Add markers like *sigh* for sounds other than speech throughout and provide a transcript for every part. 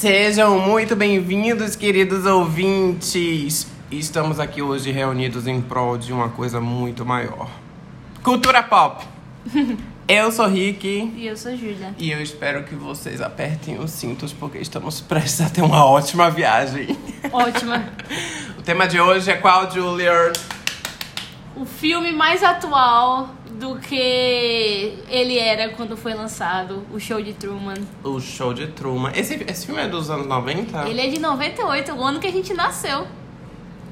Sejam muito bem-vindos, queridos ouvintes. Estamos aqui hoje reunidos em prol de uma coisa muito maior. Cultura pop. *laughs* Eu sou Rick. E eu sou Júlia. E eu espero que vocês apertem os cintos, porque estamos prestes a ter uma ótima viagem. Ótima. *laughs* o tema de hoje é qual, Julia? O filme mais atual do que ele era quando foi lançado, o Show de Truman. O Show de Truman. Esse, esse filme é dos anos 90? Ele é de 98, o ano que a gente nasceu.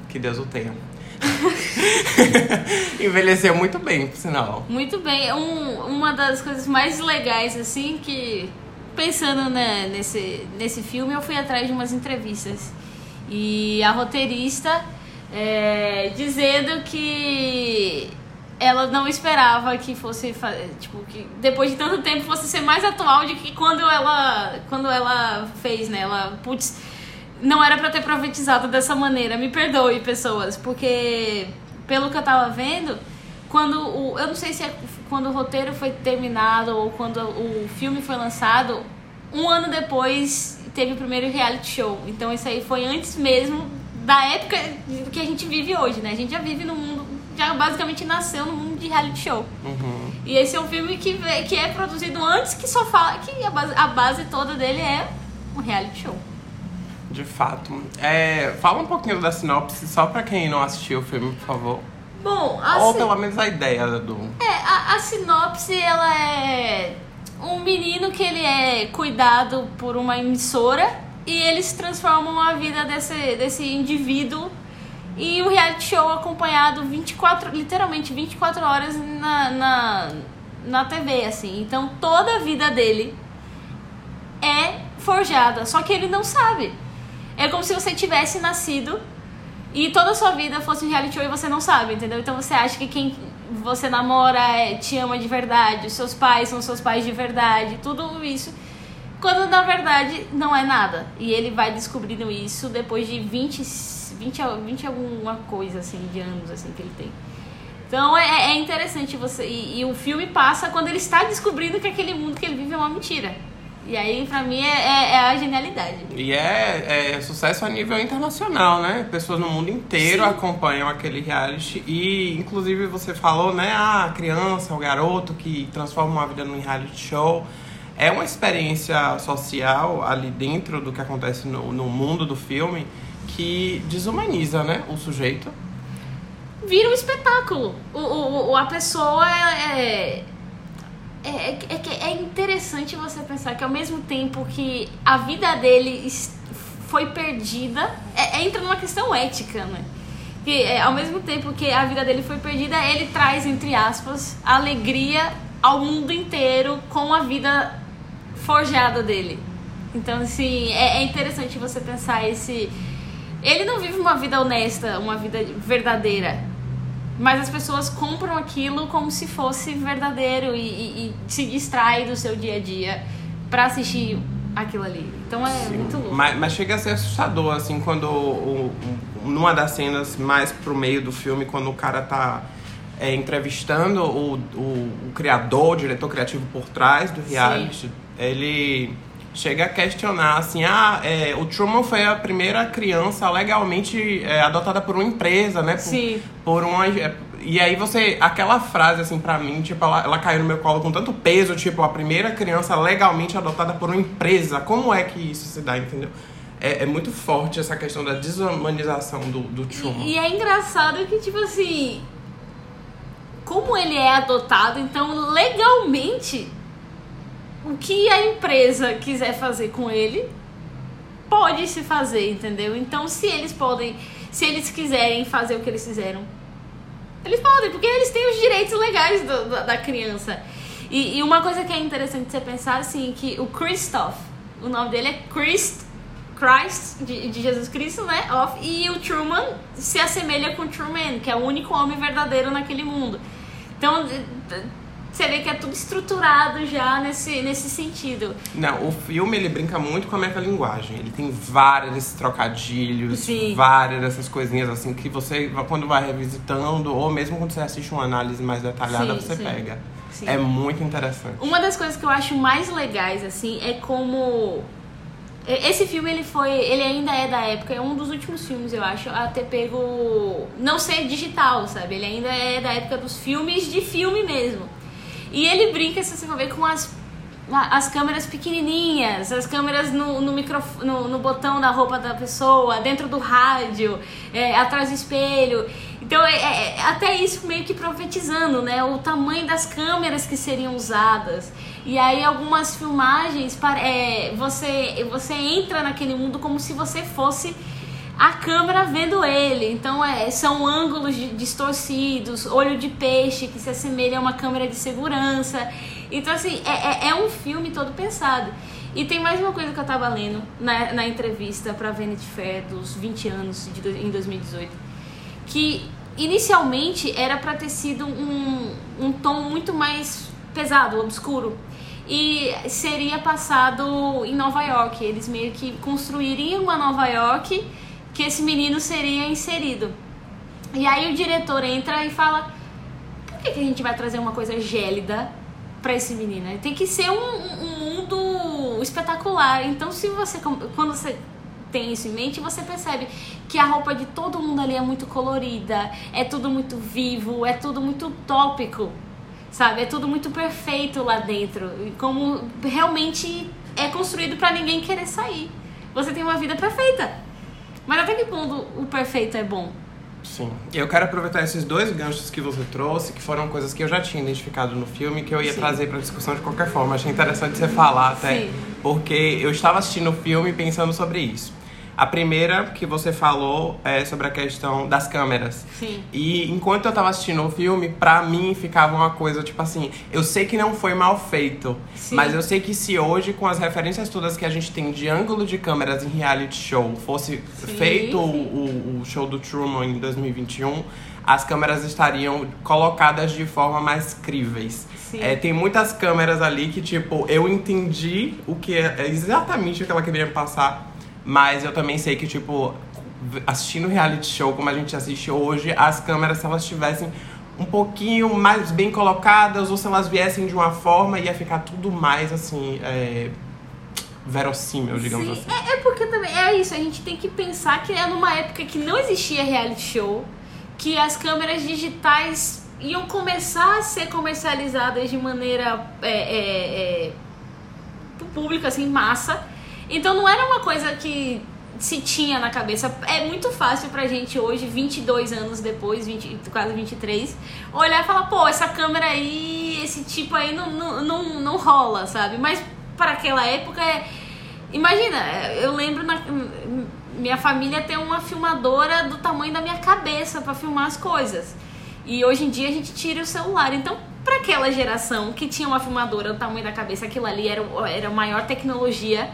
Que Deus o tenha. *laughs* Envelheceu muito bem, por sinal. Muito bem. Um, uma das coisas mais legais, assim, que pensando né, nesse, nesse filme, eu fui atrás de umas entrevistas. E a roteirista é, dizendo que ela não esperava que fosse tipo que depois de tanto tempo fosse ser mais atual de que quando ela quando ela fez né? Ela putz não era para ter profetizado dessa maneira. Me perdoe pessoas porque pelo que eu tava vendo quando o eu não sei se é quando o roteiro foi terminado ou quando o filme foi lançado um ano depois teve o primeiro reality show. Então isso aí foi antes mesmo da época que a gente vive hoje né? A gente já vive no mundo já basicamente nasceu no mundo de reality show. Uhum. E esse é um filme que, que é produzido antes, que só fala que a base, a base toda dele é um reality show. De fato. É, fala um pouquinho da sinopse, só pra quem não assistiu o filme, por favor. Bom, a Ou pelo menos a ideia do. É, a, a sinopse, ela é um menino que ele é cuidado por uma emissora e eles transformam a vida desse, desse indivíduo e o reality show acompanhado 24, literalmente 24 horas na, na, na TV, assim. Então toda a vida dele é forjada, só que ele não sabe. É como se você tivesse nascido e toda a sua vida fosse um reality show e você não sabe, entendeu? Então você acha que quem você namora é, te ama de verdade, os seus pais são seus pais de verdade, tudo isso. Quando na verdade não é nada. E ele vai descobrindo isso depois de 25 20, 20 alguma coisa, assim, de anos, assim, que ele tem. Então é, é interessante você. E, e, o filme passa quando ele está descobrindo que aquele mundo que ele vive é uma mentira. E aí, pra mim, é, é, é a genialidade. E é, é, sucesso a nível internacional, né? Pessoas no mundo inteiro Sim. acompanham aquele reality. E, inclusive, você falou, né? Ah, a criança, o garoto que transforma uma vida num reality show. É uma experiência social ali dentro do que acontece no, no mundo do filme que desumaniza, né, o sujeito. Vira um espetáculo. O, o, a pessoa é, é, é, é, é interessante você pensar que ao mesmo tempo que a vida dele foi perdida, é, é, entra numa questão ética, né? Que é, ao mesmo tempo que a vida dele foi perdida, ele traz, entre aspas, alegria ao mundo inteiro com a vida forjada dele. Então, assim, é, é interessante você pensar esse ele não vive uma vida honesta, uma vida verdadeira. Mas as pessoas compram aquilo como se fosse verdadeiro e, e, e se distrai do seu dia a dia para assistir aquilo ali. Então é Sim. muito louco. Mas, mas, chega a ser assustador, assim, quando o, o, numa das cenas mais pro meio do filme, quando o cara tá é, entrevistando o, o, o, criador, o diretor criativo por trás do reality, Sim. ele chega a questionar assim, ah, é, o Truman foi a primeira criança legalmente é, adotada por uma empresa, né? Por, Sim. Por uma é, e aí você, aquela frase assim para mim, tipo, ela, ela caiu no meu colo com tanto peso, tipo, a primeira criança legalmente adotada por uma empresa. Como é que isso se dá, entendeu? É, é muito forte essa questão da desumanização do, do Truman. E, e é engraçado que, tipo assim, como ele é adotado, então legalmente o que a empresa quiser fazer com ele, pode se fazer, entendeu? Então, se eles podem, se eles quiserem fazer o que eles fizeram, eles podem, porque eles têm os direitos legais do, da, da, criança. E, e, uma coisa que é interessante você pensar, assim, que o Christoph, o nome dele é Christ, Christ, de, de Jesus Cristo, né? E o Truman se assemelha com o Truman, que é o único homem verdadeiro naquele mundo. Então, você vê que é tudo estruturado já nesse, nesse sentido. Não, o filme ele brinca muito com a metalinguagem. Ele tem vários desses trocadilhos, Sim. várias dessas coisinhas assim que você, quando vai revisitando, ou mesmo quando você assiste uma análise mais detalhada, sim, você sim. pega. Sim. É muito interessante. Uma das coisas que eu acho mais legais, assim, é como Esse filme, ele foi. Ele ainda é da época, é um dos últimos filmes, eu acho, a ter pego. Não ser digital, sabe? Ele ainda é da época dos filmes de filme mesmo. E ele brinca, se você for ver, com as, as câmeras pequenininhas, as câmeras no, no, microfone, no, no botão da roupa da pessoa, dentro do rádio, é, atrás do espelho. Então, é, é, é, até isso meio que profetizando, né? O tamanho das câmeras que seriam usadas. E aí, algumas filmagens, é, você, você entra naquele mundo como se você fosse a câmera vendo ele. Então é, são ângulos distorcidos, olho de peixe que se assemelha a uma câmera de segurança. Então, assim, é, é, é um filme todo pensado. E tem mais uma coisa que eu tava lendo na, na entrevista pra Vanity Fair dos 20 anos de, em 2018. Que inicialmente era para ter sido um, um tom muito mais pesado, obscuro. E seria passado em Nova York. Eles meio que construiriam uma Nova York que esse menino seria inserido. E aí o diretor entra e fala: por que, que a gente vai trazer uma coisa gélida para esse menino? Tem que ser um, um, mundo espetacular. Então, se você, quando você tem isso em mente, você percebe que a roupa de todo mundo ali é muito colorida, é tudo muito vivo, é tudo muito utópico, sabe? É tudo muito perfeito lá dentro. Como realmente é construído para ninguém querer sair. Você tem uma vida perfeita. Mas até que ponto o perfeito é bom? Sim. Eu quero aproveitar esses dois ganchos que você trouxe, que foram coisas que eu já tinha identificado no filme, que eu ia Sim. trazer para discussão de qualquer forma. Achei interessante você falar até, Sim. porque eu estava assistindo o filme pensando sobre isso. A primeira que você falou é sobre a questão das câmeras. Sim. E enquanto eu tava assistindo o filme, pra mim ficava uma coisa tipo assim: eu sei que não foi mal feito, Sim. mas eu sei que se hoje, com as referências todas que a gente tem de ângulo de câmeras em reality show, fosse Sim. feito o, o show do Truman em 2021, as câmeras estariam colocadas de forma mais críveis. É, tem muitas câmeras ali que, tipo, eu entendi o que é exatamente o que ela queria passar mas eu também sei que, tipo, assistindo reality show como a gente assiste hoje, as câmeras, se elas estivessem um pouquinho mais bem colocadas, ou se elas viessem de uma forma, ia ficar tudo mais assim. É, verossímil, digamos Sim, assim. É, é porque também é isso, a gente tem que pensar que é numa época que não existia reality show, que as câmeras digitais iam começar a ser comercializadas de maneira é, é, é, pública, assim, massa. Então não era uma coisa que se tinha na cabeça. É muito fácil pra gente hoje, 22 anos depois, 20, quase 23, olhar e falar, pô, essa câmera aí, esse tipo aí não, não, não, não rola, sabe? Mas para aquela época é. Imagina, eu lembro na, minha família tem uma filmadora do tamanho da minha cabeça para filmar as coisas. E hoje em dia a gente tira o celular. Então, para aquela geração que tinha uma filmadora do tamanho da cabeça, aquilo ali era, era a maior tecnologia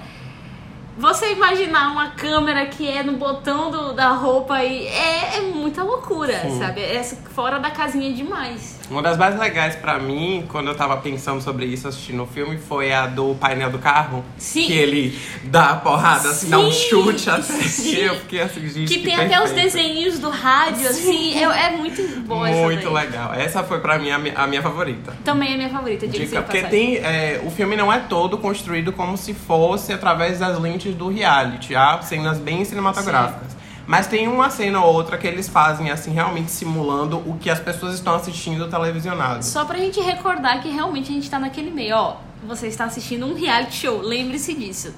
você imaginar uma câmera que é no botão do, da roupa e é, é muita loucura, Sim. sabe? É fora da casinha demais. Uma das mais legais para mim, quando eu tava pensando sobre isso assistindo o filme, foi a do painel do carro. Sim. Que ele dá a porrada, assim, Sim. dá um chute até assim. *laughs* Eu fiquei assim, gente. Que, que tem perfeito. até os desenhos do rádio, Sim. assim. É, é muito boa Muito legal. Essa foi pra mim a, minha, a minha favorita. Também é a minha favorita, de Dica, Porque tem. É, o filme não é todo construído como se fosse através das lentes do reality. Há cenas bem cinematográficas. Sim. Mas tem uma cena ou outra que eles fazem, assim, realmente simulando o que as pessoas estão assistindo televisionado. Só pra gente recordar que realmente a gente tá naquele meio, ó. Você está assistindo um reality show, lembre-se disso.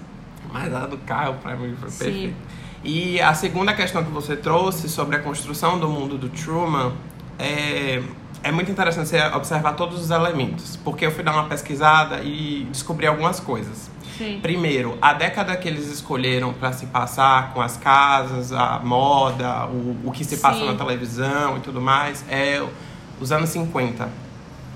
Mas a do carro, pra mim, foi Sim. perfeito. E a segunda questão que você trouxe sobre a construção do mundo do Truman é, é muito interessante você observar todos os elementos. Porque eu fui dar uma pesquisada e descobri algumas coisas. Sim. Primeiro, a década que eles escolheram para se passar com as casas, a moda, o, o que se passa Sim. na televisão e tudo mais, é os anos 50.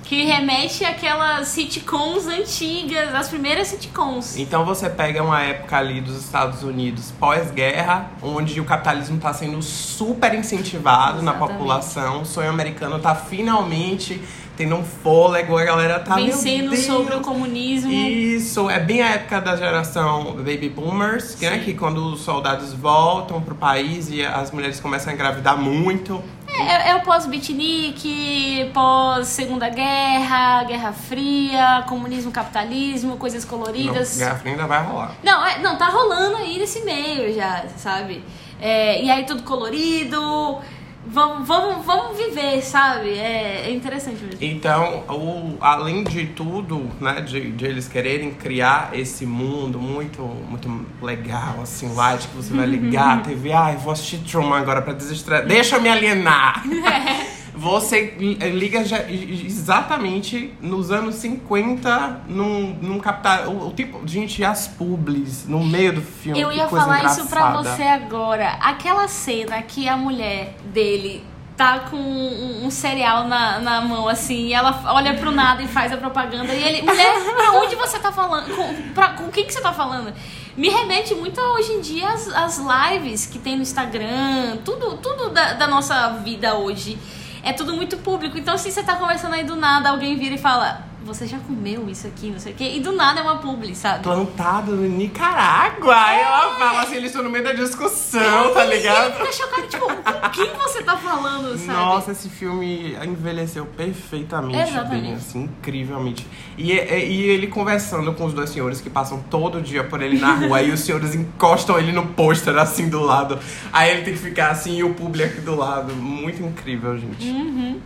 Que remete àquelas sitcoms antigas, as primeiras sitcoms. Então você pega uma época ali dos Estados Unidos pós-guerra, onde o capitalismo está sendo super incentivado Exatamente. na população, o sonho americano está finalmente tendo um fôlego, a galera tá vencendo sobre o comunismo. Isso, é bem a época da geração baby boomers, né, que quando os soldados voltam pro país e as mulheres começam a engravidar muito. É, É, é o pós-beatnik, pós-segunda guerra, Guerra Fria, comunismo, capitalismo, coisas coloridas. Não, Guerra Fria ainda vai rolar. Não, é, não, tá rolando aí nesse meio já, sabe? É, e aí tudo colorido. Vamos, vamos, vamos viver, sabe? É, é interessante mesmo. Então, o, além de tudo, né, de, de eles quererem criar esse mundo muito, muito legal, assim, light, que você vai ligar a *laughs* TV, ai, vou assistir Truman agora pra desestressar. Deixa eu me alienar! *laughs* Você liga já, exatamente nos anos 50, num, num capital. O, o tipo, gente, as publis no meio do filme. Eu ia falar engraçada. isso pra você agora. Aquela cena que a mulher dele tá com um, um cereal na, na mão, assim, e ela olha pro nada e faz a propaganda. E ele, mulher, pra onde você tá falando? Com, pra, com quem que você tá falando? Me remete muito hoje em dia às, às lives que tem no Instagram, tudo, tudo da, da nossa vida hoje. É tudo muito público. Então, se você tá conversando aí do nada, alguém vira e fala: Você já comeu isso aqui, não sei o quê? E do nada é uma publi, sabe? Plantado no Nicarágua. Aí ela fala assim, eles estão no meio da discussão, tá E ele ligado? fica chocado, tipo, com *laughs* quem você tá falando, sabe? Nossa, esse filme envelheceu perfeitamente Exatamente. bem, assim, incrivelmente. E, e- e ele conversando com os dois senhores que passam todo dia por ele na rua, e os senhores encostam ele no pôster, assim, do lado. Aí ele tem que ficar assim, e o público aqui do lado. Muito incrível, gente. Uhum.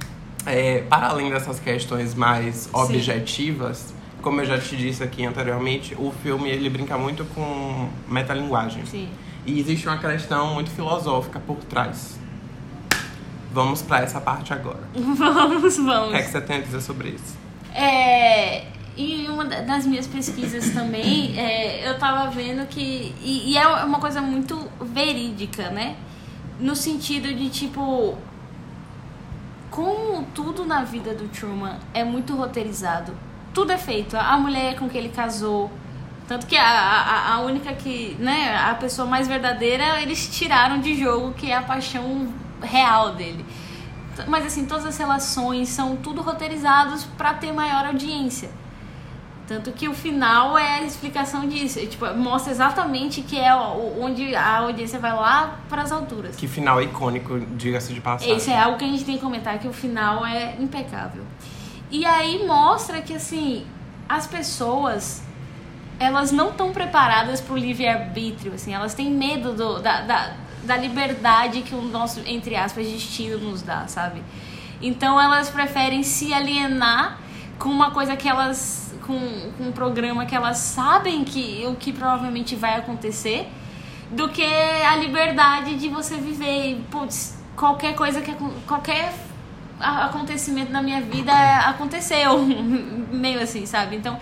É, para além dessas questões mais objetivas, como eu já te disse aqui anteriormente, o filme ele brinca muito com metalinguagem. Sim. E existe uma questão muito filosófica por trás. Vamos para essa parte agora. *laughs* Vamos, O vamos. que é que você tem a dizer sobre isso? É, e uma da- das minhas pesquisas também, *laughs* é, eu tava vendo que. E, e é uma coisa muito verídica, né? No sentido de tipo. Como tudo na vida do Truman é muito roteirizado. Tudo é feito. A mulher com que ele casou. Tanto que a, a, a única que. né, a pessoa mais verdadeira, eles tiraram de jogo, que é a paixão real dele. Mas assim, todas as relações são tudo roteirizados pra ter maior audiência. Tanto que o final é a explicação disso. E, tipo, mostra exatamente que é o- onde a audiência vai lá pras alturas. Que final icônico, diga-se de passagem. Isso é algo que a gente tem que comentar, que o final é impecável. E aí mostra que, assim, as pessoas, elas não estão preparadas pro livre-arbítrio, assim, elas têm medo do- da, da, da liberdade que o nosso, entre aspas, destino nos dá, sabe? Então elas preferem se alienar com uma coisa que elas. Com, com um programa que elas sabem que o que provavelmente vai acontecer do que a liberdade de você viver. E, Putz, qualquer coisa que qualquer acontecimento na minha vida aconteceu, *laughs* meio assim, sabe? Então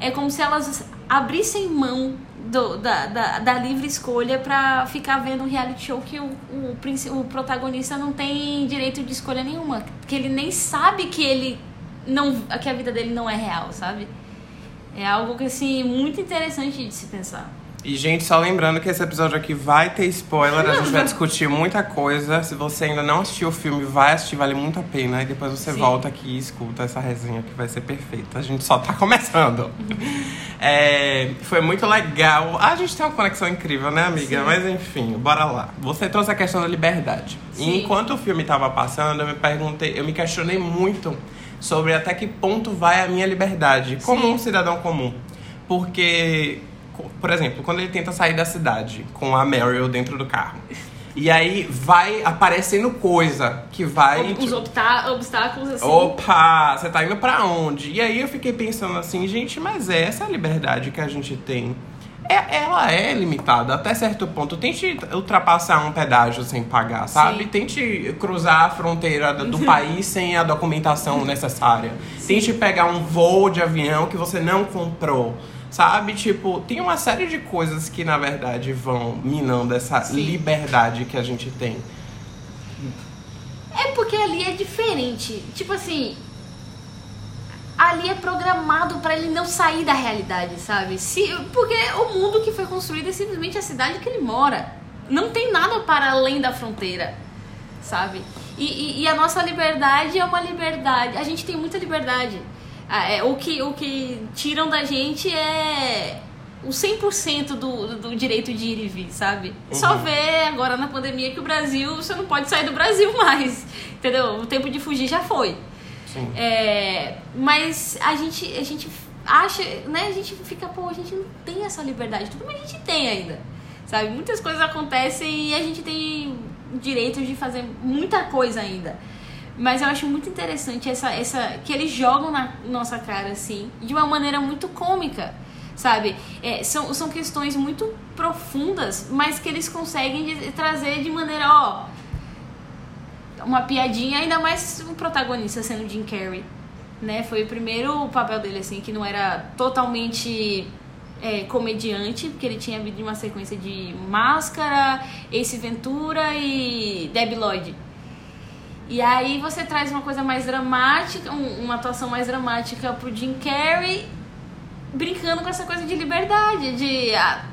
é como se elas abrissem mão do- da, da, da livre escolha pra ficar vendo um reality show que o, o, o protagonista não tem direito de escolha nenhuma, que ele nem sabe que ele não que a vida dele não é real, sabe? É algo que assim muito interessante de se pensar. E, gente, só lembrando que esse episódio aqui vai ter spoiler, a gente vai *laughs* discutir muita coisa. Se você ainda não assistiu o filme, vai assistir, vale muito a pena. E depois você Sim. volta aqui e escuta essa resenha que vai ser perfeita. A gente só tá começando. *laughs* É, foi muito legal. Ah, a gente tem uma conexão incrível, né, amiga? Sim. Mas enfim, bora lá. Você trouxe a questão da liberdade. E Sim. enquanto o filme tava passando, eu me perguntei, eu me questionei muito sobre até que ponto vai a minha liberdade, como Sim. um cidadão comum. Porque, por exemplo, quando ele tenta sair da cidade com a Meryl dentro do carro. E aí vai aparecendo coisa que vai. Os obstáculos assim. Opa, você tá indo pra onde? E aí eu fiquei pensando assim, gente, mas é essa liberdade que a gente tem. É, ela é limitada até certo ponto. Tente ultrapassar um pedágio sem pagar, sabe? Sim. Tente cruzar a fronteira do *laughs* país sem a documentação necessária. Tente pegar um voo de avião que você não comprou. Sabe? Tipo, tem uma série de coisas que, na verdade, vão minando essa Sim. liberdade que a gente tem. É porque ali é diferente. Tipo assim. Ali é programado pra ele não sair da realidade, sabe? Se, porque o mundo que foi construído é simplesmente a cidade que ele mora. Não tem nada para além da fronteira, sabe? E, e- e a nossa liberdade é uma liberdade. A gente tem muita liberdade. Ah, é, o, que, o que tiram da gente é o 100% do, do direito de ir e vir, sabe? Só ver agora na pandemia que o Brasil, você não pode sair do Brasil *laughs* mais, entendeu? O tempo de fugir já foi. Sim. É, mas a gente, a gente acha, né? A gente fica, pô, a gente não tem essa liberdade. Tudo mas a gente tem ainda, sabe? Muitas coisas acontecem e a gente tem direito de fazer muita coisa ainda. Mas eu acho muito interessante essa, essa que eles jogam na nossa cara assim, de uma maneira muito cômica, sabe? É, são, são questões muito profundas, mas que eles conseguem trazer de maneira, ó, uma piadinha, ainda mais o protagonista sendo Jim Carrey, né? Foi o primeiro papel dele, assim, que não era totalmente é, comediante, porque ele tinha vindo de uma sequência de Máscara, Ace Ventura e Debbie Lloyd. E aí você traz uma coisa mais dramática, um- uma atuação mais dramática pro Jim Carrey, brincando com essa coisa de liberdade, de... ah,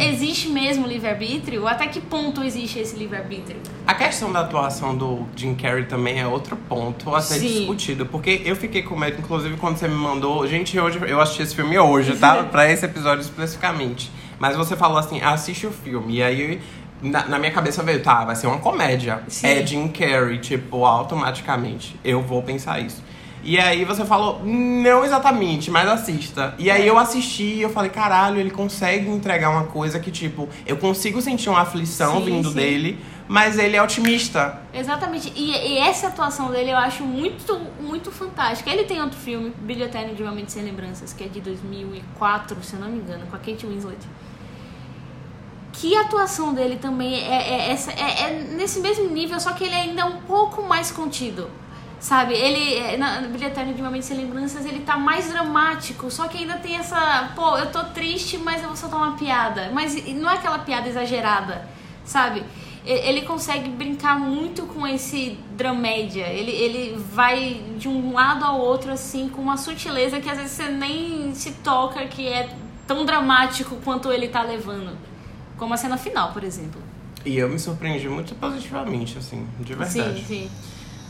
existe mesmo livre-arbítrio? Até que ponto existe esse livre-arbítrio? A questão da atuação do Jim Carrey também é outro ponto a ser Sim. discutido. Porque eu fiquei com medo, inclusive, quando você me mandou. Gente, hoje eu assisti esse filme hoje, tá? *laughs* pra esse episódio especificamente. Mas você falou assim: assiste o filme. E aí. Na, na minha cabeça veio, tá, vai ser uma comédia. Sim. É Jim Carrey, tipo, automaticamente. Eu vou pensar isso. E aí você falou, não exatamente, mas assista. E aí eu assisti e eu falei, caralho, ele consegue entregar uma coisa que, tipo, eu consigo sentir uma aflição Sim, vindo sim. dele, mas ele é otimista. Exatamente. E, e essa atuação dele eu acho muito, muito fantástica. Ele tem outro filme, Brilho Eterno de Uma Mente Sem Lembranças, que é de 2004, se eu não me engano, com a Kate Winslet. Que a atuação dele também é, é, é, é nesse mesmo nível, só que ele ainda é um pouco mais contido. Sabe, ele, é, na Eterno de Uma Mente Sem Lembranças, ele tá mais dramático, só que ainda tem essa, pô, eu tô triste, mas eu vou soltar uma piada. Mas não é aquela piada exagerada, sabe? E- Ele consegue brincar muito com esse dramédia. Ele, ele vai de um lado ao outro, assim, com uma sutileza que às vezes você nem se toca que é tão dramático quanto ele tá levando. Como a cena final, por exemplo. E eu me surpreendi muito positivamente, assim, de verdade. Sim, sim.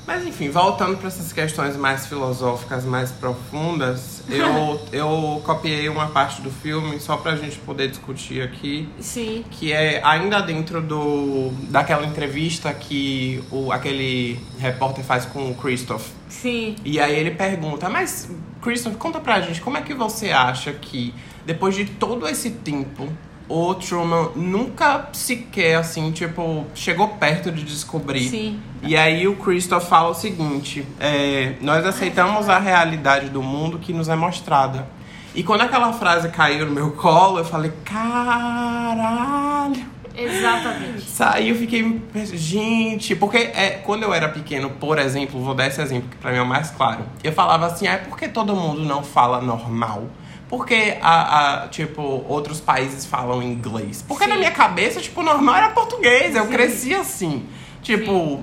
Mas enfim, voltando para essas questões mais filosóficas, mais profundas, eu, *laughs* eu copiei uma parte do filme só pra gente poder discutir aqui. Sim. que é ainda dentro do daquela entrevista que o, aquele repórter faz com o Christoph. Sim. E aí ele pergunta, mas Christoph, conta pra gente, como é que você acha que depois de todo esse tempo o Truman nunca sequer assim, tipo, chegou perto de descobrir Sim. e aí o Christoph fala o seguinte: é, nós aceitamos a realidade do mundo que nos é mostrada. E quando aquela frase caiu no meu colo, eu falei, caralho. Exatamente. Saí, eu fiquei, gente, porque é, quando eu era pequeno, por exemplo, vou dar esse exemplo que pra mim é o mais claro. Eu falava assim, ah, por que todo mundo não fala normal? Porque, a, a, tipo, outros países falam inglês? Porque Sim. na minha cabeça, tipo, normal era português. Eu Sim. cresci assim. Tipo,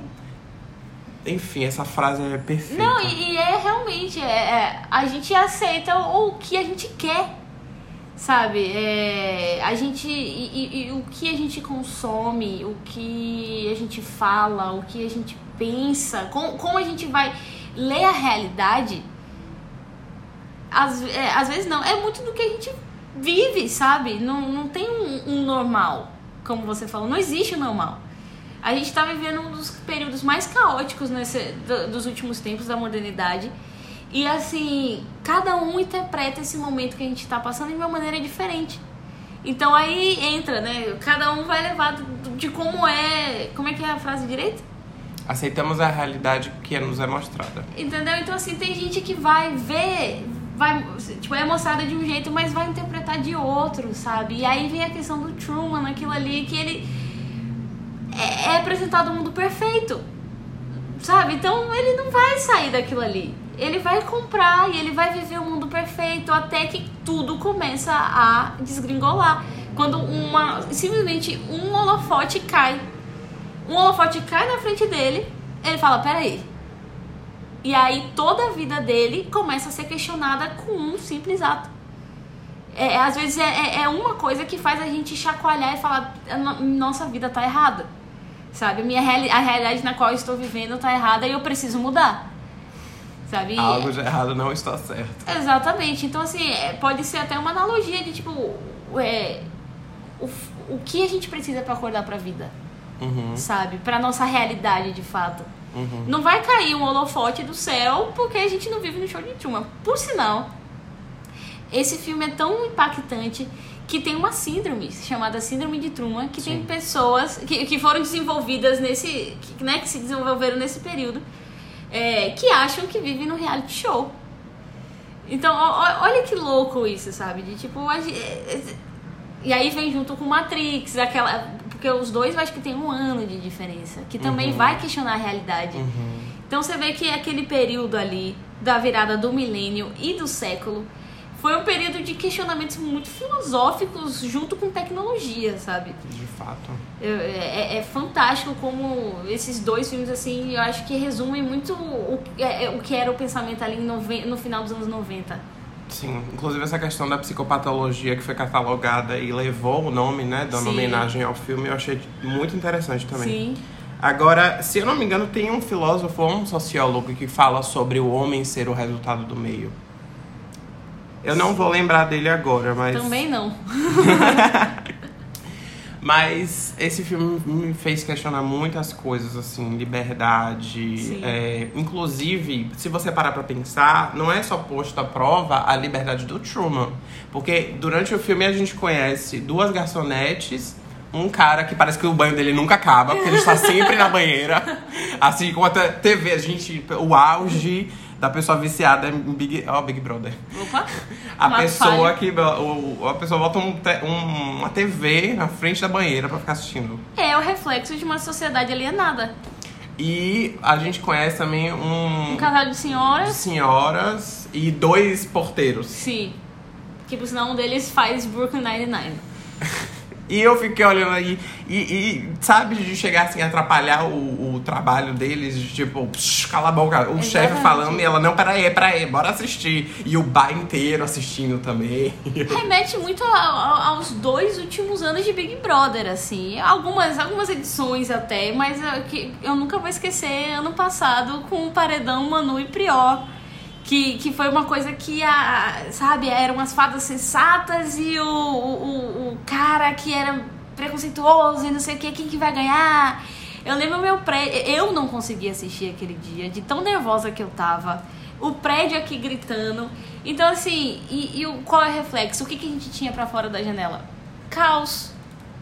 enfim, essa frase é perfeita. Não, e, e é realmente, é, é, a gente aceita o que a gente quer, sabe? É, a gente, e, e- e o que a gente consome, o que a gente fala, o que a gente pensa, com, como a gente vai ler a realidade, às, é, às vezes não, é muito do que a gente vive, sabe? Não, não tem um, um normal, como você falou, não existe o normal. A gente tá vivendo um dos períodos mais caóticos nesse, do- dos últimos tempos da modernidade. E assim, cada um interpreta esse momento que a gente tá passando de uma maneira diferente. Então aí entra, né? Cada um vai levar de como é. Como é que é a frase direito? Aceitamos a realidade que nos é mostrada. Entendeu? Então, assim, tem gente que vai ver, vai, tipo, é mostrada de um jeito, mas vai interpretar de outro, sabe? E aí vem a questão do Truman, naquilo ali, que ele é, é apresentado o mundo perfeito, sabe? Então, ele não vai sair daquilo ali. Ele vai comprar e ele vai viver o mundo perfeito até que tudo começa a desgringolar. Quando uma, simplesmente um holofote cai. Um holofote cai na frente dele, ele fala, peraí, e aí toda a vida dele começa a ser questionada com um simples ato. É, às vezes é, é- é uma coisa que faz a gente chacoalhar e falar, "No- nossa vida tá errada. Sabe? A, minha reali- a realidade na qual eu estou vivendo tá errada e eu preciso mudar. Sabe? Algo de errado não está certo. Exatamente. Então, assim, é, pode ser até uma analogia de, tipo, é, o, o que a gente precisa para acordar pra vida, Uhum, sabe? Pra nossa realidade de fato. Uhum. Não vai cair um holofote do céu porque a gente não vive no show de Truman. Por sinal, esse filme é tão impactante que tem uma síndrome chamada Síndrome de Truman, que tem Sim. pessoas que, que foram desenvolvidas nesse. Que, né, que se desenvolveram nesse período, é, que acham que vivem no reality show. Então, ó- olha que louco isso, sabe? De tipo. a ge- E aí vem junto com Matrix, aquela. Porque os dois eu acho que tem um ano de diferença, que também Uhum. vai questionar a realidade. Uhum. Então você vê que aquele período ali da virada do milênio e do século foi um período de questionamentos muito filosóficos junto com tecnologia, sabe? De fato. Eu- É, é fantástico como esses dois filmes, assim, eu acho que resumem muito o, é, é, o que era o pensamento ali noven- no final dos anos 90. Sim, inclusive essa questão da psicopatologia que foi catalogada e levou o nome, né, dando Sim. homenagem ao filme, eu achei muito interessante também. Sim. Agora, se eu não me engano, tem um filósofo ou um sociólogo que fala sobre o homem ser o resultado do meio. Eu não vou lembrar dele agora, mas. Também não. *laughs* Mas esse filme me fez questionar muitas coisas, assim, liberdade. É, inclusive, se você parar pra pensar, não é só posto à prova a liberdade do Truman. Porque durante o filme a gente conhece duas garçonetes, um cara que parece que o banho dele nunca acaba, porque ele está sempre na banheira. *laughs* Assim, com a TV, a gente. O auge da pessoa viciada em Big, ó, Big Brother. Opa. *laughs* A pessoa falha. que. O, a pessoa bota um um- uma TV na frente da banheira pra ficar assistindo. É o reflexo de uma sociedade alienada. E a gente conhece também Um um. casal de senhoras. senhoras e dois porteiros. Sim. Que por sinal um deles faz Brooklyn Nine-Nine. *laughs* E eu fiquei olhando aí e, e, sabe, de chegar assim, atrapalhar o, o trabalho deles, de tipo, psh, cala a boca, o chefe falando e ela, não, peraí, peraí, bora assistir. E o bar inteiro assistindo também. *laughs* Remete muito a- a- aos dois últimos anos de Big Brother, assim. Algumas, algumas edições até, mas eu, que, eu nunca vou esquecer ano passado com o Paredão Manu e Prior. Que, que foi uma coisa que, a, sabe, eram as fadas sensatas e o, o, o- cara que era preconceituoso e não sei o que, quem que vai ganhar. Eu lembro meu prédio, eu não consegui assistir aquele dia, de tão nervosa que eu tava. O prédio aqui gritando. Então, assim, e, e o, qual é o reflexo? O que, que a gente tinha pra fora da janela? Caos,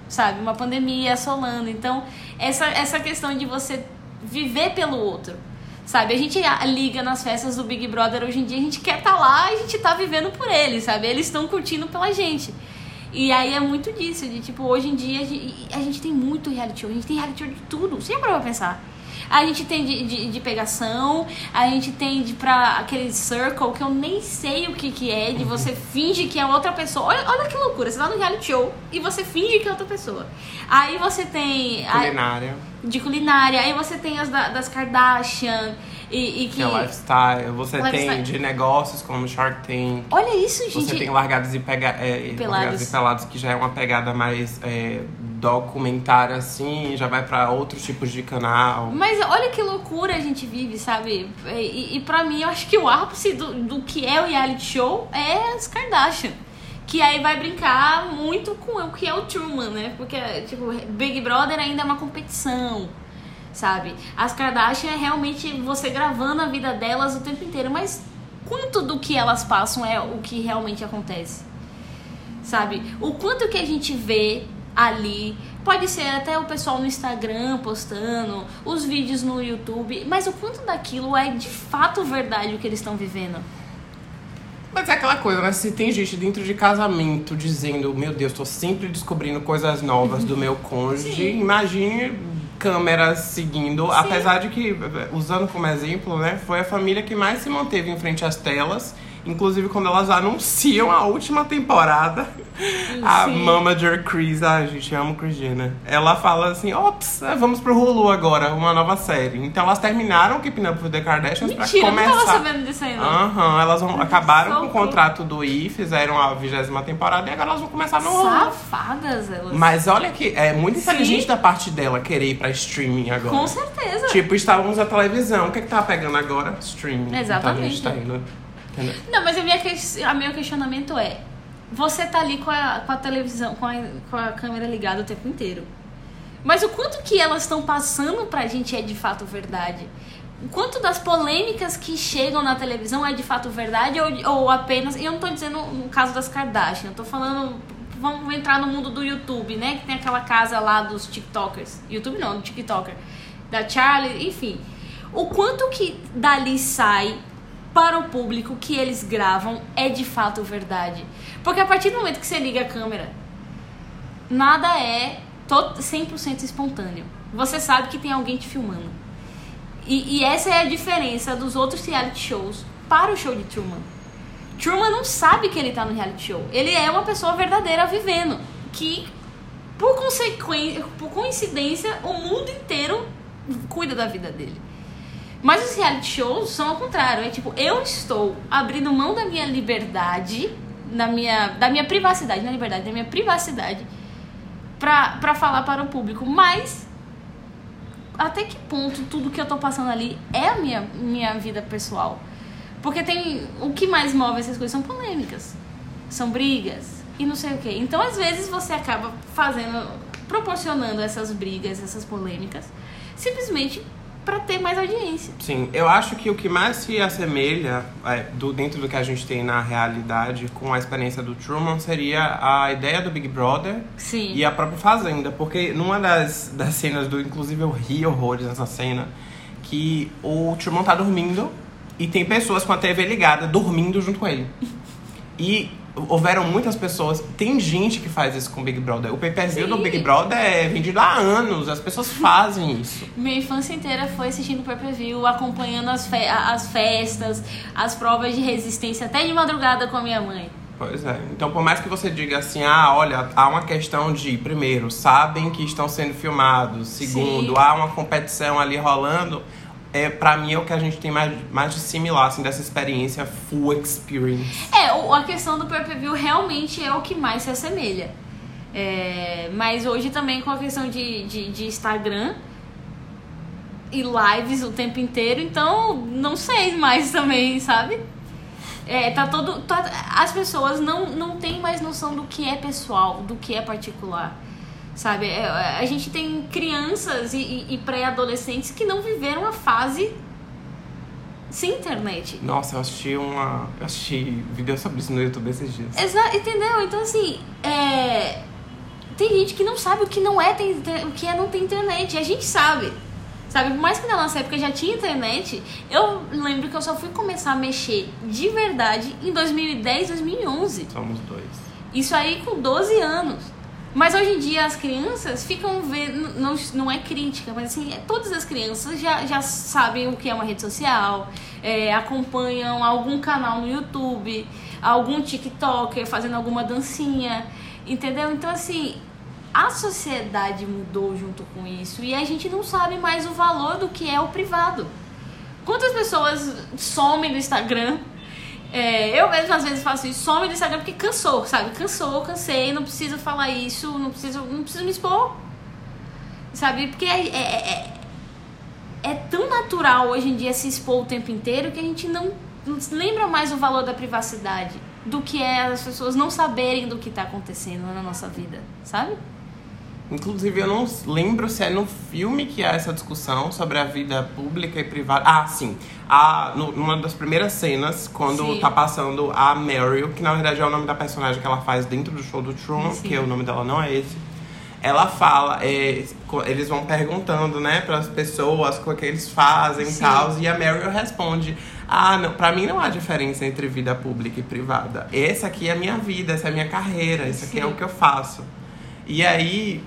sabe? Uma pandemia assolando. Então, essa, essa questão de você viver pelo outro. Sabe, a gente a- liga nas festas do Big Brother hoje em dia, a gente quer estar lá e a gente tá vivendo por eles, sabe? Eles estão curtindo pela gente. E aí é muito disso, de tipo, hoje em dia a gente, a gente tem muito reality show, a gente tem reality show de tudo, você já parou pra pensar? A gente tem de, de, de pegação, a gente tem de pra aquele circle que eu nem sei o que que é, de você finge que é outra pessoa. Olha, olha que loucura, você tá no reality show e você finge que é outra pessoa. Aí você tem. a- Culinária, de culinária. Aí você tem as da- das Kardashian e, e que. que é lifestyle. Você Lifestyle. tem de negócios como Shark Tank. Olha isso, gente. Você tem Largados e, pega, é, Pelados. Largados e Pelados, que já é uma pegada mais é, documentária, assim, já vai pra outros tipos de canal. Mas olha que loucura a gente vive, sabe? E, e pra mim, eu acho que o ápice do, do que é o reality show é as Kardashian. Que aí vai brincar muito com o que é o Truman, né? Porque, tipo, Big Brother ainda é uma competição, sabe? As Kardashian é realmente você gravando a vida delas o tempo inteiro. Mas quanto do que elas passam é o que realmente acontece? sabe? O quanto que a gente vê ali, pode ser até o pessoal no Instagram postando, os vídeos no YouTube, mas o quanto daquilo é de fato verdade o que eles estão vivendo. Mas é aquela coisa, né? Se tem gente dentro de casamento dizendo, meu Deus, tô sempre descobrindo coisas novas do meu cônjuge, Sim. imagine câmeras seguindo, Sim. apesar de que, usando como exemplo, né, foi a família que mais se manteve em frente às telas. Inclusive quando elas anunciam a última temporada, a Sim. manager Chris, ai gente, eu amo Chris Jenner. Ela fala assim, ops, é, vamos pro Hulu agora, uma nova série. Então elas terminaram Keeping Up with the Kardashians pra Mentira, eu não começar. tava sabendo disso ainda. Aham, elas vão, acabaram com o contrato do I, fizeram a vigésima temporada e agora elas vão começar no Hulu. Safadas elas. Mas olha que é muito Sim. inteligente da parte dela querer ir pra streaming agora. Com certeza. Tipo, estávamos na televisão. O que é que tá pegando agora? Streaming. Exatamente. Então a gente tá indo. Não, mas a minha, que- a meu questionamento é: você tá ali com a, com a televisão, com a, com a câmera ligada o tempo inteiro. Mas o quanto que elas estão passando pra gente é de fato verdade? O quanto das polêmicas que chegam na televisão é de fato verdade ou, ou apenas. E eu não tô dizendo no caso das Kardashian, eu tô falando. Vamos entrar no mundo do YouTube, né? Que tem aquela casa lá dos TikTokers. YouTube não, do TikToker. Da Charlie, enfim. O quanto que dali sai para o público que eles gravam é de fato verdade. Porque a partir do momento que você liga a câmera, nada é 100% espontâneo. Você sabe que tem alguém te filmando. E, e, essa é a diferença dos outros reality shows para o show de Truman. Truman não sabe que ele está no reality show. Ele é uma pessoa verdadeira vivendo. Que, por, consequência, por coincidência, o mundo inteiro cuida da vida dele. Mas os reality shows são ao contrário. É tipo, eu estou abrindo mão da minha liberdade, da minha, da minha privacidade, na liberdade, da minha privacidade pra, pra falar para o público. Mas até que ponto tudo que eu tô passando ali é a minha, minha vida pessoal? Porque tem. O que mais move essas coisas são polêmicas, são brigas e não sei o que. Então, às vezes, você acaba fazendo. proporcionando essas brigas, essas polêmicas, simplesmente para ter mais audiência. Sim, eu acho que o que mais se assemelha é, do, dentro do que a gente tem na realidade com a experiência do Truman seria a ideia do Big Brother Sim. e a própria Fazenda. Porque numa das, das cenas do. Inclusive eu ri horrores nessa cena, que o Truman tá dormindo e tem pessoas com a TV ligada dormindo junto com ele. E houveram muitas pessoas. Tem gente que faz isso com o Big Brother. O pay-per-view do Big Brother é vendido há anos. As pessoas fazem isso. Minha infância inteira foi assistindo o pay-per-view, acompanhando as, fe as festas, as provas de resistência, até de madrugada com a minha mãe. Pois é. Então, por mais que você diga assim, ah, olha, há uma questão de, primeiro, sabem que estão sendo filmados. Segundo, Sim. há uma competição ali rolando é, pra mim é o que a gente tem mais, mais de similar, assim, dessa experiência full experience. É, a questão do pay-per-view realmente é o que mais se assemelha. É, mas hoje também com a questão de, de, de, Instagram e lives o tempo inteiro, então não sei mais também, sabe? É, tá todo. Tá, as pessoas não, não têm mais noção do que é pessoal, do que é particular. Sabe? É, é, a gente tem crianças e, e pré-adolescentes que não viveram a fase sem internet. Nossa, eu assisti uma. Eu assisti vídeo sobre isso no YouTube esses dias. Exato, entendeu? Então assim, é... tem gente que não sabe o que não é ter, o que é não ter internet. E a gente sabe. Sabe, por mais que na nossa época já tinha internet, eu lembro que eu só fui começar a mexer de verdade em 2010, 2011. Somos dois. Isso aí com 12 anos. Mas hoje em dia as crianças ficam vendo, não, não é crítica, mas assim, é, todas as crianças já, já sabem o que é uma rede social, é, acompanham algum canal no YouTube, algum TikToker fazendo alguma dancinha, entendeu? Então assim, a sociedade mudou junto com isso e a gente não sabe mais o valor do que é o privado. Quantas pessoas somem no Instagram é, eu mesmo às vezes faço isso, some do Instagram porque cansou, sabe? Cansou, cansei, não preciso falar isso, não preciso, não preciso me expor. Sabe? Porque é, é, é, é tão natural hoje em dia se expor o tempo inteiro que a gente não, não lembra mais o valor da privacidade do que é as pessoas não saberem do que está acontecendo na nossa vida, sabe? Inclusive, eu não lembro se é no filme que há essa discussão sobre a vida pública e privada. Ah, sim. A, no, numa das primeiras cenas, quando sim. tá passando a Meryl, que na verdade é o nome da personagem que ela faz dentro do show do Truman, sim. que o nome dela não é esse. Ela fala, é, eles vão perguntando, né, para as pessoas o que eles fazem e tal, e a Meryl responde: Ah, não, pra mim não há diferença entre vida pública e privada. Essa aqui é a minha vida, essa é a minha carreira, isso aqui é o que eu faço. E aí,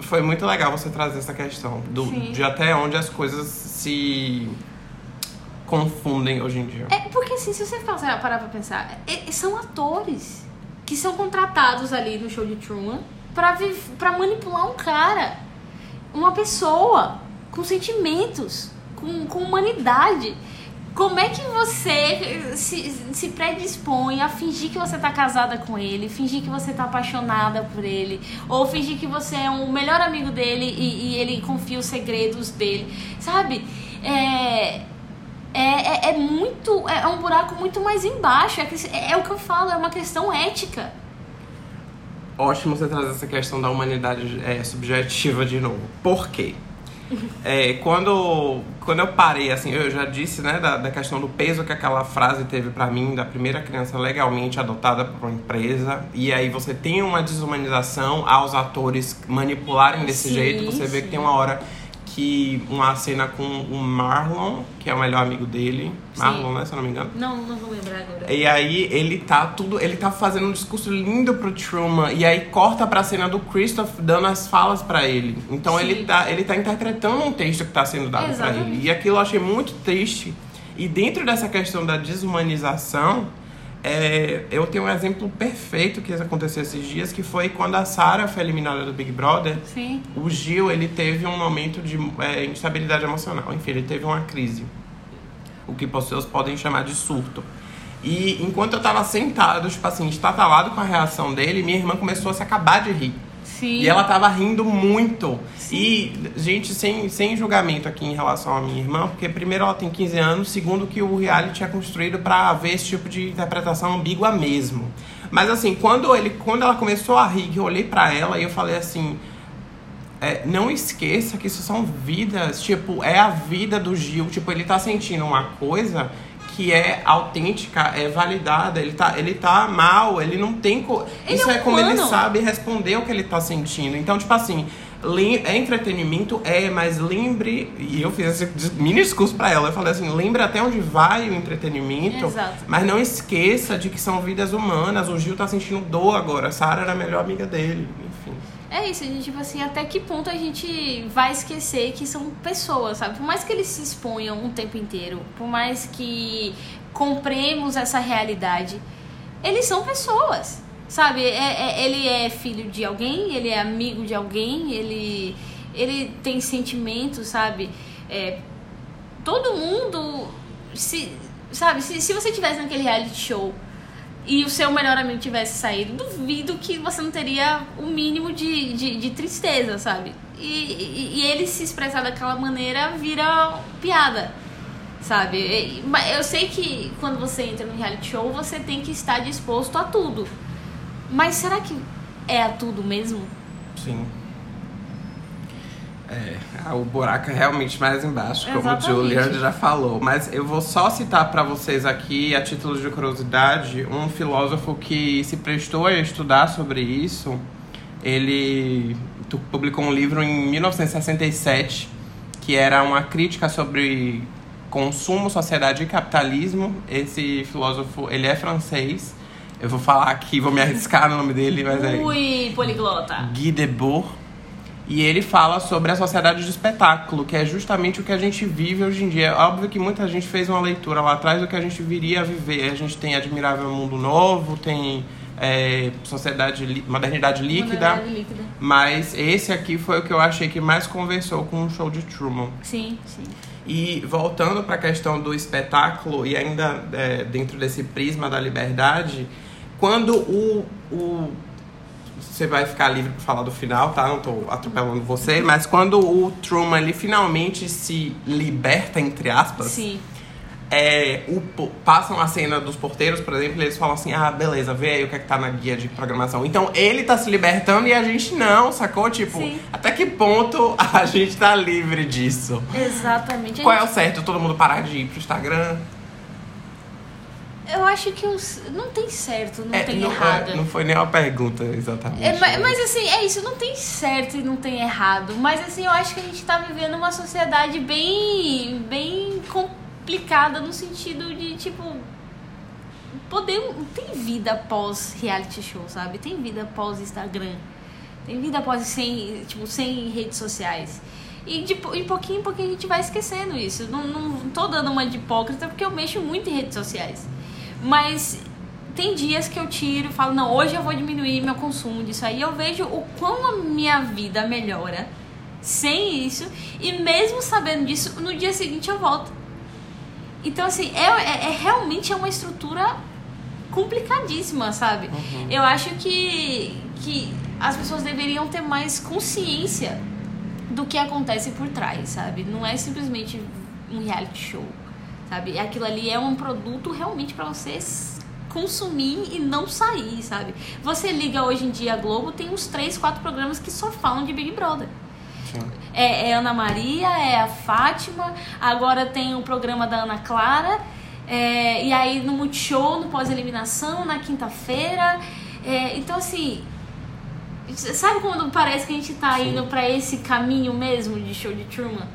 foi muito legal você trazer essa questão do, de até onde as coisas se confundem hoje em dia. É porque assim, se você parar pra pensar, é, são atores que são contratados ali no show de Truman pra, pra manipular um cara, uma pessoa com sentimentos, com, com humanidade. Como é que você se, se predispõe a fingir que você tá casada com ele, fingir que você tá apaixonada por ele, ou fingir que você é o melhor amigo dele e, e ele confia os segredos dele, sabe? É, é, é, é muito. É, é um buraco muito mais embaixo. É, é, é o que eu falo, é uma questão ética. ótimo você trazer essa questão da humanidade é, subjetiva de novo. Por quê? É, quando, quando eu parei, assim, eu já disse, né, da, da questão do peso que aquela frase teve para mim, da primeira criança legalmente adotada por uma empresa, e aí você tem uma desumanização aos atores manipularem desse Sim, jeito, você vê sim. que tem uma hora que uma cena com o Marlon, que é o melhor amigo dele, Sim. Marlon, né, se eu não me engano. Não, não vou lembrar agora. E aí ele tá tudo, ele tá fazendo um discurso lindo pro Truman e aí corta pra cena do Christoph dando as falas pra ele. Então Sim. ele tá, ele tá interpretando um texto que tá sendo dado pra Exatamente. ele. E aquilo eu achei muito triste. E dentro dessa questão da desumanização, é, eu tenho um exemplo perfeito que aconteceu esses dias, que foi quando a Sarah foi eliminada do Big Brother. Sim. O Gil, ele teve um momento de é, instabilidade emocional. Enfim, ele teve uma crise. O que pessoas podem chamar de surto. E enquanto eu tava sentado, tipo assim, estatalado com a reação dele, minha irmã começou a se acabar de rir. Sim. E ela tava rindo muito. Sim. E, gente, sem, sem julgamento aqui em relação à minha irmã, porque primeiro ela tem 15 anos, segundo que o reality é construído pra ver esse tipo de interpretação ambígua mesmo. Mas assim, quando, ele, quando ela começou a rir, eu olhei pra ela e eu falei assim. é, não esqueça que isso são vidas, tipo, é a vida do Gil. Tipo, ele tá sentindo uma coisa que é autêntica, é validada, ele tá, ele tá mal, ele não tem. Co... Ele isso é é, como ele humano. sabe responder o que ele tá sentindo. Então, tipo assim, é entretenimento, é, mas lembre. E eu fiz esse mini discurso pra ela. Eu falei assim: lembre até onde vai o entretenimento. Exato. Mas não esqueça de que são vidas humanas. O Gil tá sentindo dor agora. A Sarah era a melhor amiga dele. Enfim. É isso, a gente, tipo assim, até que ponto a gente vai esquecer que são pessoas, sabe? Por mais que eles se exponham um tempo inteiro, por mais que compremos essa realidade, eles são pessoas, sabe? É, é- ele é filho de alguém, ele é amigo de alguém, ele, ele tem sentimentos, sabe? É, todo mundo, se, sabe? Se, se você tivesse naquele reality show e o seu melhor amigo tivesse saído, duvido que você não teria o mínimo de, de, de tristeza, sabe? E, e, e ele se expressar daquela maneira vira piada, sabe? Eu sei que quando você entra no reality show, você tem que estar disposto a tudo. Mas será que é a tudo mesmo? Sim. É, ah, o buraco é realmente mais embaixo, como o Exatamente. Julian já falou. Mas eu vou só citar para vocês aqui, a título de curiosidade, um filósofo que se prestou a estudar sobre isso. Ele publicou um livro em 1967 que era uma crítica sobre consumo, sociedade e capitalismo. Esse filósofo, ele é francês. Eu vou falar aqui, vou me arriscar no nome dele, mas é Ui, poliglota. Guy Debord. E ele fala sobre a sociedade do espetáculo, que é justamente o que a gente vive hoje em dia. É óbvio que muita gente fez uma leitura lá atrás do que a gente viria a viver. A gente tem Admirável Mundo Novo, tem é, Sociedade Modernidade Líquida. Modernidade líquida. Mas esse aqui foi o que eu achei que mais conversou com o show de Truman. Sim, sim. E voltando para a questão do espetáculo, e ainda é, dentro desse prisma da liberdade, quando o, o. Você vai ficar livre para falar do final, tá? Não tô atropelando você, mas quando o Truman ele finalmente se liberta, entre aspas, Sim. é, o, passam a cena dos porteiros, por exemplo, e eles falam assim: ah, beleza, vê aí o que é que tá na guia de programação. Então ele tá se libertando e a gente não, sacou? Tipo, Sim. até que ponto a *laughs* gente tá livre disso? Exatamente. Qual é o certo? Todo mundo parar de ir pro Instagram? Eu acho que os... não tem certo, não É, tem não, errado. é, não foi nem uma pergunta, exatamente. É, ma- mas, assim, é isso, não tem certo e não tem errado. Mas assim, eu acho que a gente tá vivendo uma sociedade bem, bem complicada no sentido de, tipo, poder. Tem vida após reality show, sabe? Tem vida após Instagram. Tem vida após sem, tipo, sem redes sociais. E de, em pouquinho em pouquinho a gente vai esquecendo isso. Não, não tô dando uma de hipócrita porque eu mexo muito em redes sociais. Mas tem dias que eu tiro e falo, não, hoje eu vou diminuir meu consumo disso aí. Eu vejo o quão a minha vida melhora sem isso. E mesmo sabendo disso, no dia seguinte eu volto. Então, assim, é, é, é realmente é uma estrutura complicadíssima, sabe? Eu acho que, que as pessoas deveriam ter mais consciência do que acontece por trás, sabe? Não é simplesmente um reality show, sabe? Aquilo ali é um produto realmente pra você s- consumir e não sair, sabe? Você liga hoje em dia a Globo, tem uns três, quatro programas que só falam de Big Brother. É, é Ana Maria, é a Fátima, agora tem o programa da Ana Clara, é, e aí no Multishow, no pós-eliminação, na quinta-feira. É, então, assim, sabe quando parece que a gente tá Sim. indo pra esse caminho mesmo de show de Truman?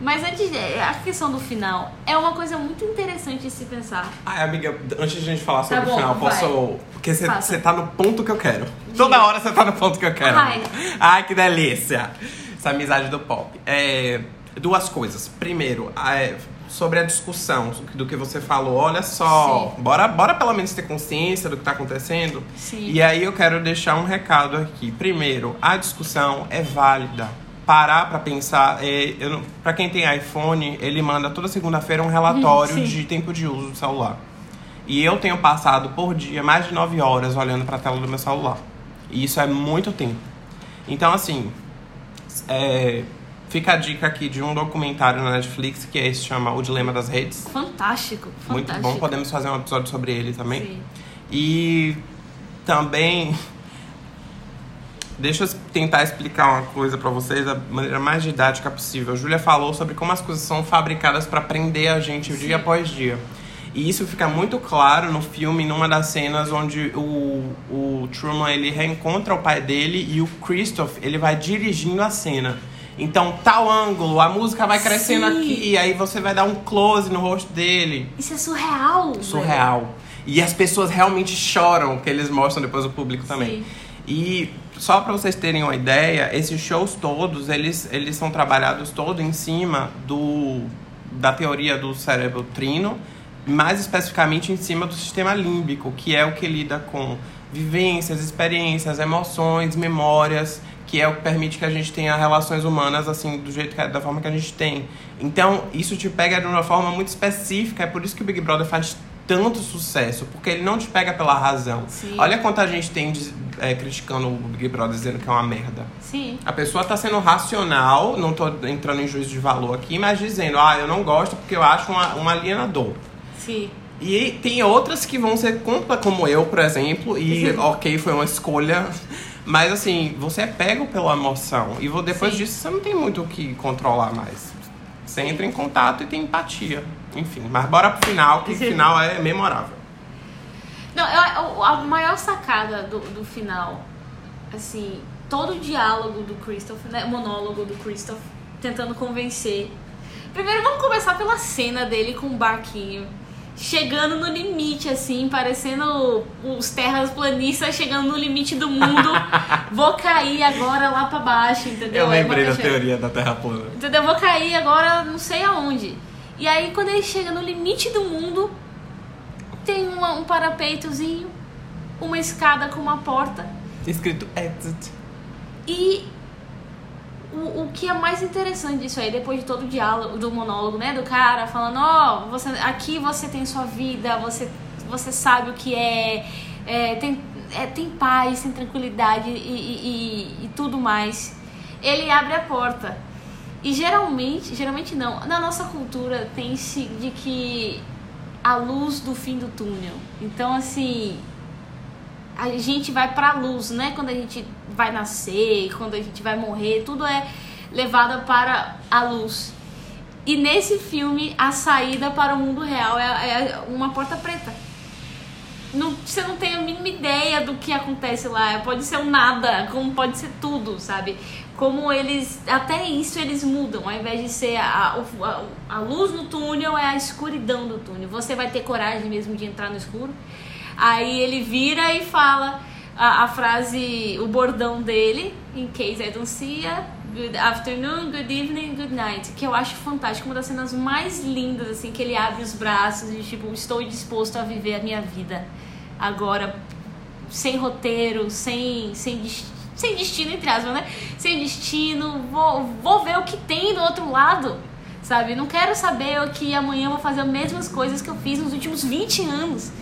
Mas antes, a questão do final é uma coisa muito interessante de se pensar. Ai, amiga, antes de a gente falar sobre Tá bom, o final, vai. posso. Porque você tá no ponto que eu quero. Toda hora você tá no ponto que eu quero. Ai. Ai, que delícia. Essa amizade do pop. É, duas coisas. Primeiro, é, sobre a discussão do que você falou. Olha só, Sim. bora, bora pelo menos ter consciência do que tá acontecendo. Sim. E aí eu quero deixar um recado aqui. Primeiro, a discussão é válida. Parar pra pensar. É, pra quem tem iPhone, ele manda toda segunda-feira um relatório Sim. de tempo de uso do celular. E eu tenho passado por dia mais de 9 horas olhando pra tela do meu celular. E isso é muito tempo. Então, assim, é, fica a dica aqui de um documentário na Netflix que é, se chama O Dilema das Redes. Fantástico, fantástico. Muito bom, podemos fazer um episódio sobre ele também. Sim. E também deixa eu tentar explicar uma coisa pra vocês da maneira mais didática possível. A Júlia falou sobre como as coisas são fabricadas pra prender a gente Sim. dia após dia. E isso fica muito claro no filme, numa das cenas onde o, o Truman ele reencontra o pai dele e o Christoph ele vai dirigindo a cena. Então, tal ângulo, a música vai crescendo Sim. aqui, e aí você vai dar um close no rosto dele Isso é surreal. surreal. E as pessoas realmente choram, que eles mostram depois o público também. Sim. E só pra vocês terem uma ideia, esses shows todos, eles, eles são trabalhados todo em cima do da teoria do cérebro trino, mais especificamente em cima do sistema límbico, que é o que lida com vivências, experiências, emoções, memórias, que é o que permite que a gente tenha relações humanas assim do jeito que, da forma que a gente tem. Então, isso te pega de uma forma muito específica, é por isso que o Big Brother faz tanto sucesso, porque ele não te pega pela razão. Sim. Olha quanta gente tem é, criticando o Big Brother dizendo que é uma merda. Sim. A pessoa tá sendo racional, não tô entrando em juízo de valor aqui, mas dizendo, ah, eu não gosto porque eu acho uma, um alienador. Sim. E tem outras que vão ser compra como eu, por exemplo, e *laughs* ok, foi uma escolha. Mas assim, você é pego pela emoção. E depois Sim. disso você não tem muito o que controlar mais. Você entra em contato e tem empatia. Enfim, mas bora pro final, que o *laughs* final é memorável. Não, eu- a maior sacada do, do final, assim, todo o diálogo do Christoph, né? O monólogo do Christoph tentando convencer. Primeiro vamos começar pela cena dele com o barquinho. Chegando no limite, assim, parecendo os terraplanistas chegando no limite do mundo. *laughs* Vou cair agora lá pra baixo, entendeu? Eu lembrei da teoria da Terra plana. Entendeu? Vou cair agora não sei aonde. E aí quando ele chega no limite do mundo, tem uma- um parapeitozinho, uma escada com uma porta. Escrito exit. E o, o que é mais interessante disso aí, depois de todo o diálogo, do monólogo, né, do cara falando, ó, você aqui você tem sua vida, você, você sabe o que é, é, tem, é, tem paz, tem tranquilidade e, e, e- e tudo mais. Ele abre a porta. E geralmente, geralmente não, na nossa cultura tem-se de que a luz do fim do túnel. Então, assim, a gente vai pra luz, né? Quando a gente vai nascer, quando a gente vai morrer, tudo é levado para a luz. E nesse filme, a saída para o mundo real é, é uma porta preta. Não, você não tem a mínima ideia do que acontece lá. Pode ser o nada, como pode ser tudo, sabe? Como eles. Até isso eles mudam. Ao invés de ser a, a, a luz no túnel, é a escuridão do túnel. Você vai ter coragem mesmo de entrar no escuro? Aí ele vira e fala a, a frase, o bordão dele, in case I don't see ya, good afternoon, good evening, good night, que eu acho fantástico, uma das cenas mais lindas, assim, que ele abre os braços e tipo, estou disposto a viver a minha vida agora, sem roteiro, sem, sem, des- sem destino, entre aspas, né? Sem destino, vou, vou ver o que tem do outro lado. Sabe, não quero saber que amanhã eu vou fazer as mesmas coisas que eu fiz nos últimos 20 anos.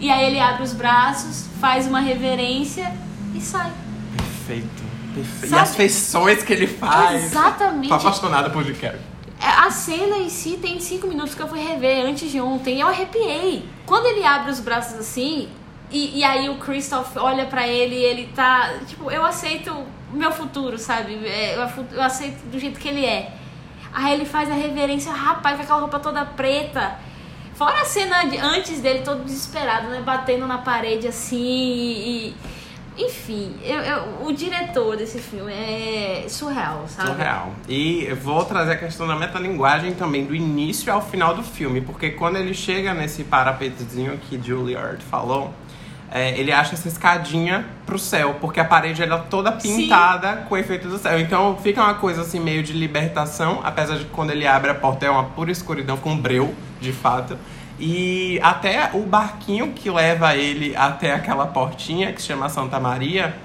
E aí ele abre os braços, faz uma reverência e sai. Perfeito. Perfeito. E Sabe? as feições que ele faz. Exatamente. Tô apaixonada por Jim. É A cena em si tem cinco minutos que eu fui rever antes de ontem e eu arrepiei. Quando ele abre os braços assim, e, e aí o Christoph olha pra ele e ele tá. Tipo, eu aceito meu futuro, sabe? É, Eu, aceito do jeito que ele é. Aí ele faz a reverência, rapaz, com aquela roupa toda preta. Fora a cena de, antes dele, todo desesperado, né? Batendo na parede assim e. e- enfim, eu, eu- o diretor desse filme é surreal, sabe? Surreal. E vou trazer a questão da metalinguagem também, do início ao final do filme. Porque quando ele chega nesse parapetezinho que Juilliard falou, é, ele acha essa escadinha pro céu. Porque a parede ela é toda pintada com efeito do céu. Então fica uma coisa assim meio de libertação. Apesar de que quando ele abre a porta é uma pura escuridão com breu, de fato. E até o barquinho que leva ele até aquela portinha que se chama Santa Maria,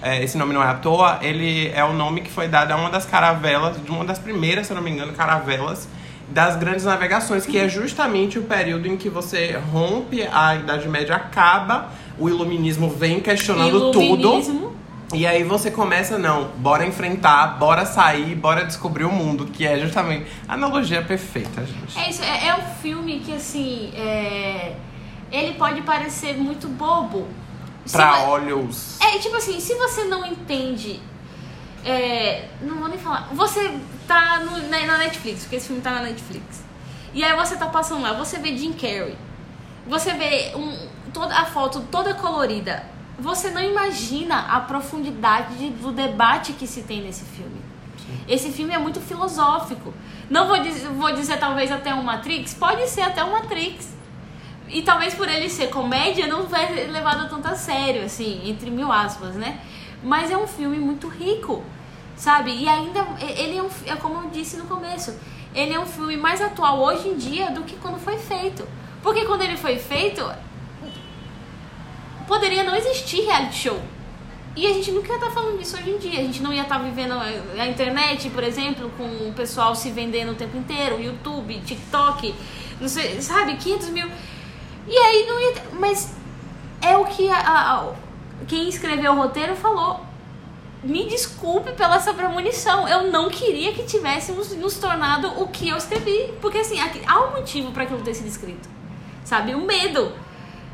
é, esse nome não é à toa, ele é o nome que foi dado a uma das caravelas, de uma das primeiras, se não me engano, caravelas das grandes navegações, que é justamente o período em que você rompe, a Idade Média acaba, o iluminismo vem questionando tudo. Iluminismo. E aí você começa, não, bora enfrentar, bora sair, bora descobrir o mundo, que é justamente a analogia perfeita, gente. É isso, é, é um filme que assim. é, ele pode parecer muito bobo. Se Pra vo- olhos. É, tipo assim, se você não entende. é, não vou nem falar. Você tá no- na, na Netflix, porque esse filme tá na Netflix. E aí você tá passando lá, você vê Jim Carrey. Você vê um, toda a foto toda colorida. Você não imagina a profundidade de- do debate que se tem nesse filme. Esse filme é muito filosófico. Não vou dizer, vou dizer talvez até um Matrix, pode ser até um Matrix. E talvez por ele ser comédia, não vai levado tanto a sério, assim, entre mil aspas, né? Mas é um filme muito rico, sabe? E ainda, ele é, um, é como eu disse no começo, ele é um filme mais atual hoje em dia do que quando foi feito. Porque quando ele foi feito, poderia não existir reality show. E a gente nunca ia estar falando disso hoje em dia. A gente não ia estar vivendo a internet, por exemplo, com o pessoal se vendendo o tempo inteiro, YouTube, TikTok, não sei, sabe, 500 mil. E aí não ia. ter- Mas é o que a, a- quem escreveu o roteiro falou. Me desculpe pela essa premonição. Eu não queria que tivéssemos nos tornado o que eu escrevi. Porque assim, aqui- há um motivo para aquilo ter sido escrito. Sabe? O medo.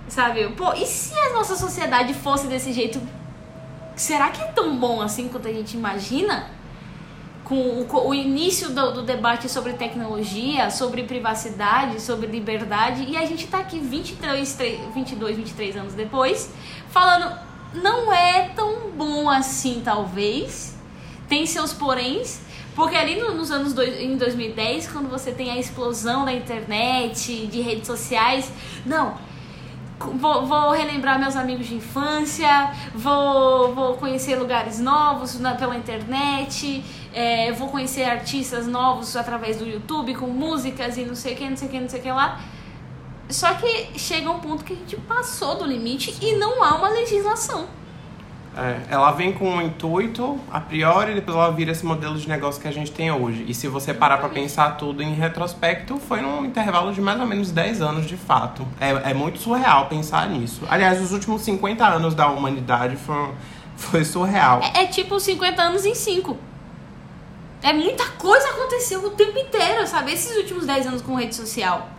Sabe? Pô, e se a nossa sociedade fosse desse jeito? Será que é tão bom assim quanto a gente imagina? Com o, o início do, do debate sobre tecnologia, sobre privacidade, sobre liberdade, e a gente tá aqui 23, tre- 22, 23 anos depois, falando, não é tão bom assim, talvez. Tem seus poréns, porque ali no- nos anos dois, em 2010, quando você tem a explosão da internet, de redes sociais, não, Vou, vou relembrar meus amigos de infância, vou, vou conhecer lugares novos na, pela internet, é, vou conhecer artistas novos através do YouTube, com músicas e não sei o que, não sei o que, não sei o que lá. Só que chega um ponto que a gente passou do limite e não há uma legislação. É, ela vem com um intuito a priori, depois ela vira esse modelo de negócio que a gente tem hoje. E se você parar pra pensar tudo em retrospecto, foi num intervalo de mais ou menos 10 anos de fato. É, é muito surreal pensar nisso. Aliás, os últimos 50 anos da humanidade foram, foi surreal. É, é tipo 50 anos em 5. É muita coisa aconteceu o tempo inteiro, sabe? Esses últimos 10 anos com rede social.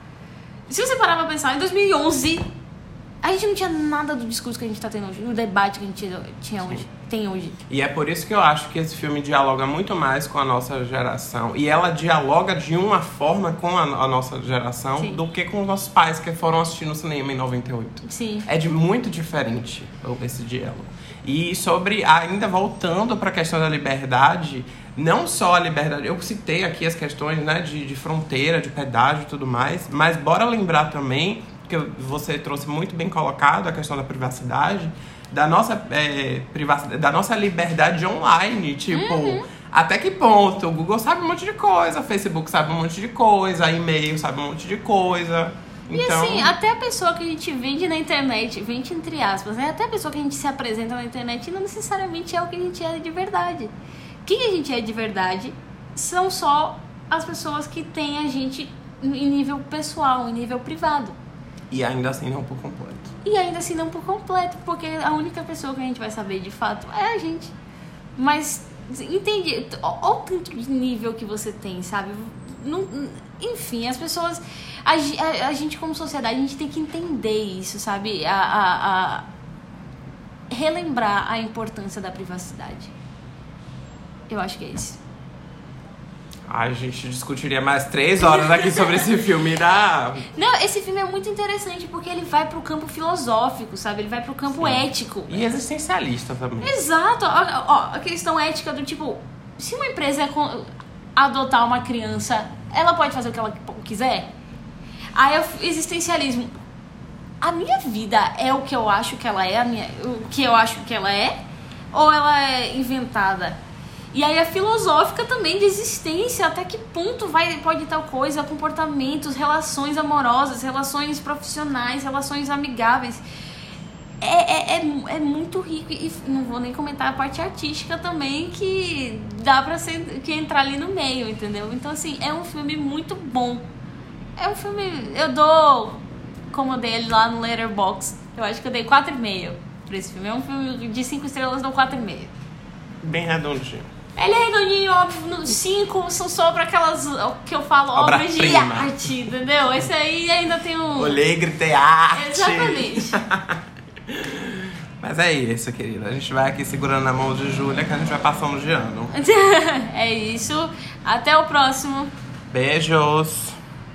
Se você parar pra pensar, em 2011, a gente não tinha nada do discurso que a gente tá tendo hoje, do debate que a gente tinha hoje, tem hoje. E é por isso que eu acho que esse filme dialoga muito mais com a nossa geração. E ela dialoga de uma forma com a, a nossa geração Sim. do que com os nossos pais que foram assistir no cinema em 98. Sim. É de muito diferente esse diálogo. E sobre, ainda voltando para a questão da liberdade, não só a liberdade, eu citei aqui as questões né, de, de fronteira, de pedágio e tudo mais, mas bora lembrar também, que você trouxe muito bem colocado a questão da privacidade, da nossa, é, privacidade, da nossa liberdade online. Tipo, até que ponto? O Google sabe um monte de coisa, o Facebook sabe um monte de coisa, e-mail sabe um monte de coisa. E Então, assim, até a pessoa que a gente vende na internet, vende entre aspas, né? Até a pessoa que a gente se apresenta na internet não necessariamente é o que a gente é de verdade. Quem a gente é de verdade são só as pessoas que têm a gente em nível pessoal, em nível privado. E ainda assim não por completo. E ainda assim não por completo, porque a única pessoa que a gente vai saber de fato é a gente. Mas, entende? Olha o tanto de nível que você tem, sabe? não, enfim, as pessoas. A, a, a, gente, como sociedade, a gente tem que entender isso, sabe? A, a, a relembrar a importância da privacidade. Eu acho que é isso. Ai, a gente discutiria mais três horas aqui sobre esse *laughs* filme da. Não, esse filme é muito interessante porque ele vai pro campo filosófico, sabe? Ele vai pro campo Sim. ético. E existencialista também. Exato. Ó, ó, a questão ética do tipo, se uma empresa adotar uma criança, ela pode fazer o que ela quiser? Aí o existencialismo. A minha vida é o que eu acho que ela é, a minha, o que eu acho que ela é? Ou ela é inventada? E aí a filosófica também de existência, até que ponto vai pode tal coisa, comportamentos, relações amorosas, relações profissionais, relações amigáveis. É, é, é, é, muito rico e não vou nem comentar a parte artística também que dá pra ser, que entrar ali no meio, entendeu? Então assim, é um filme muito bom. É um filme, eu dou, como eu dei ele lá no Letterboxd, eu acho que eu dei 4,5 pra esse filme. É um filme de 5 estrelas, dou 4,5. Bem redondinho. Ele é redondinho, óbvio, cinco são só pra aquelas que eu falo obras de arte, entendeu? Esse aí ainda tem um. Olhei, gritei arte. Exatamente. *laughs* Mas é isso, querida. A gente vai aqui segurando a mão de Júlia que a gente vai passando de ano. *laughs* é isso. Até o próximo. Beijos.